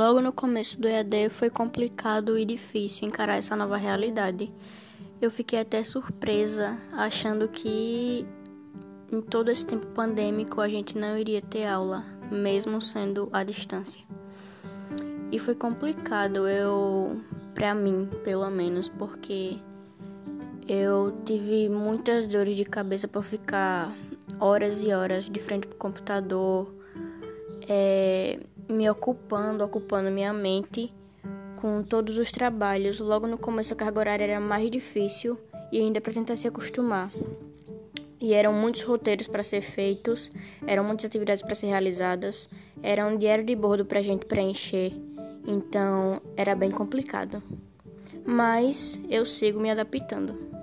Logo no começo do EAD foi complicado e difícil encarar essa nova realidade. Eu fiquei até surpresa, achando que em todo esse tempo pandêmico a gente não iria ter aula, mesmo sendo à distância. E foi complicado, eu, para mim, pelo menos, porque eu tive muitas dores de cabeça por ficar horas e horas de frente pro computador, é, me ocupando, ocupando minha mente com todos os trabalhos. Logo no começo a carga horária era mais difícil e ainda para tentar se acostumar. E eram muitos roteiros para ser feitos, eram muitas atividades para ser realizadas, era um diário de bordo para a gente preencher, então era bem complicado. Mas eu sigo me adaptando.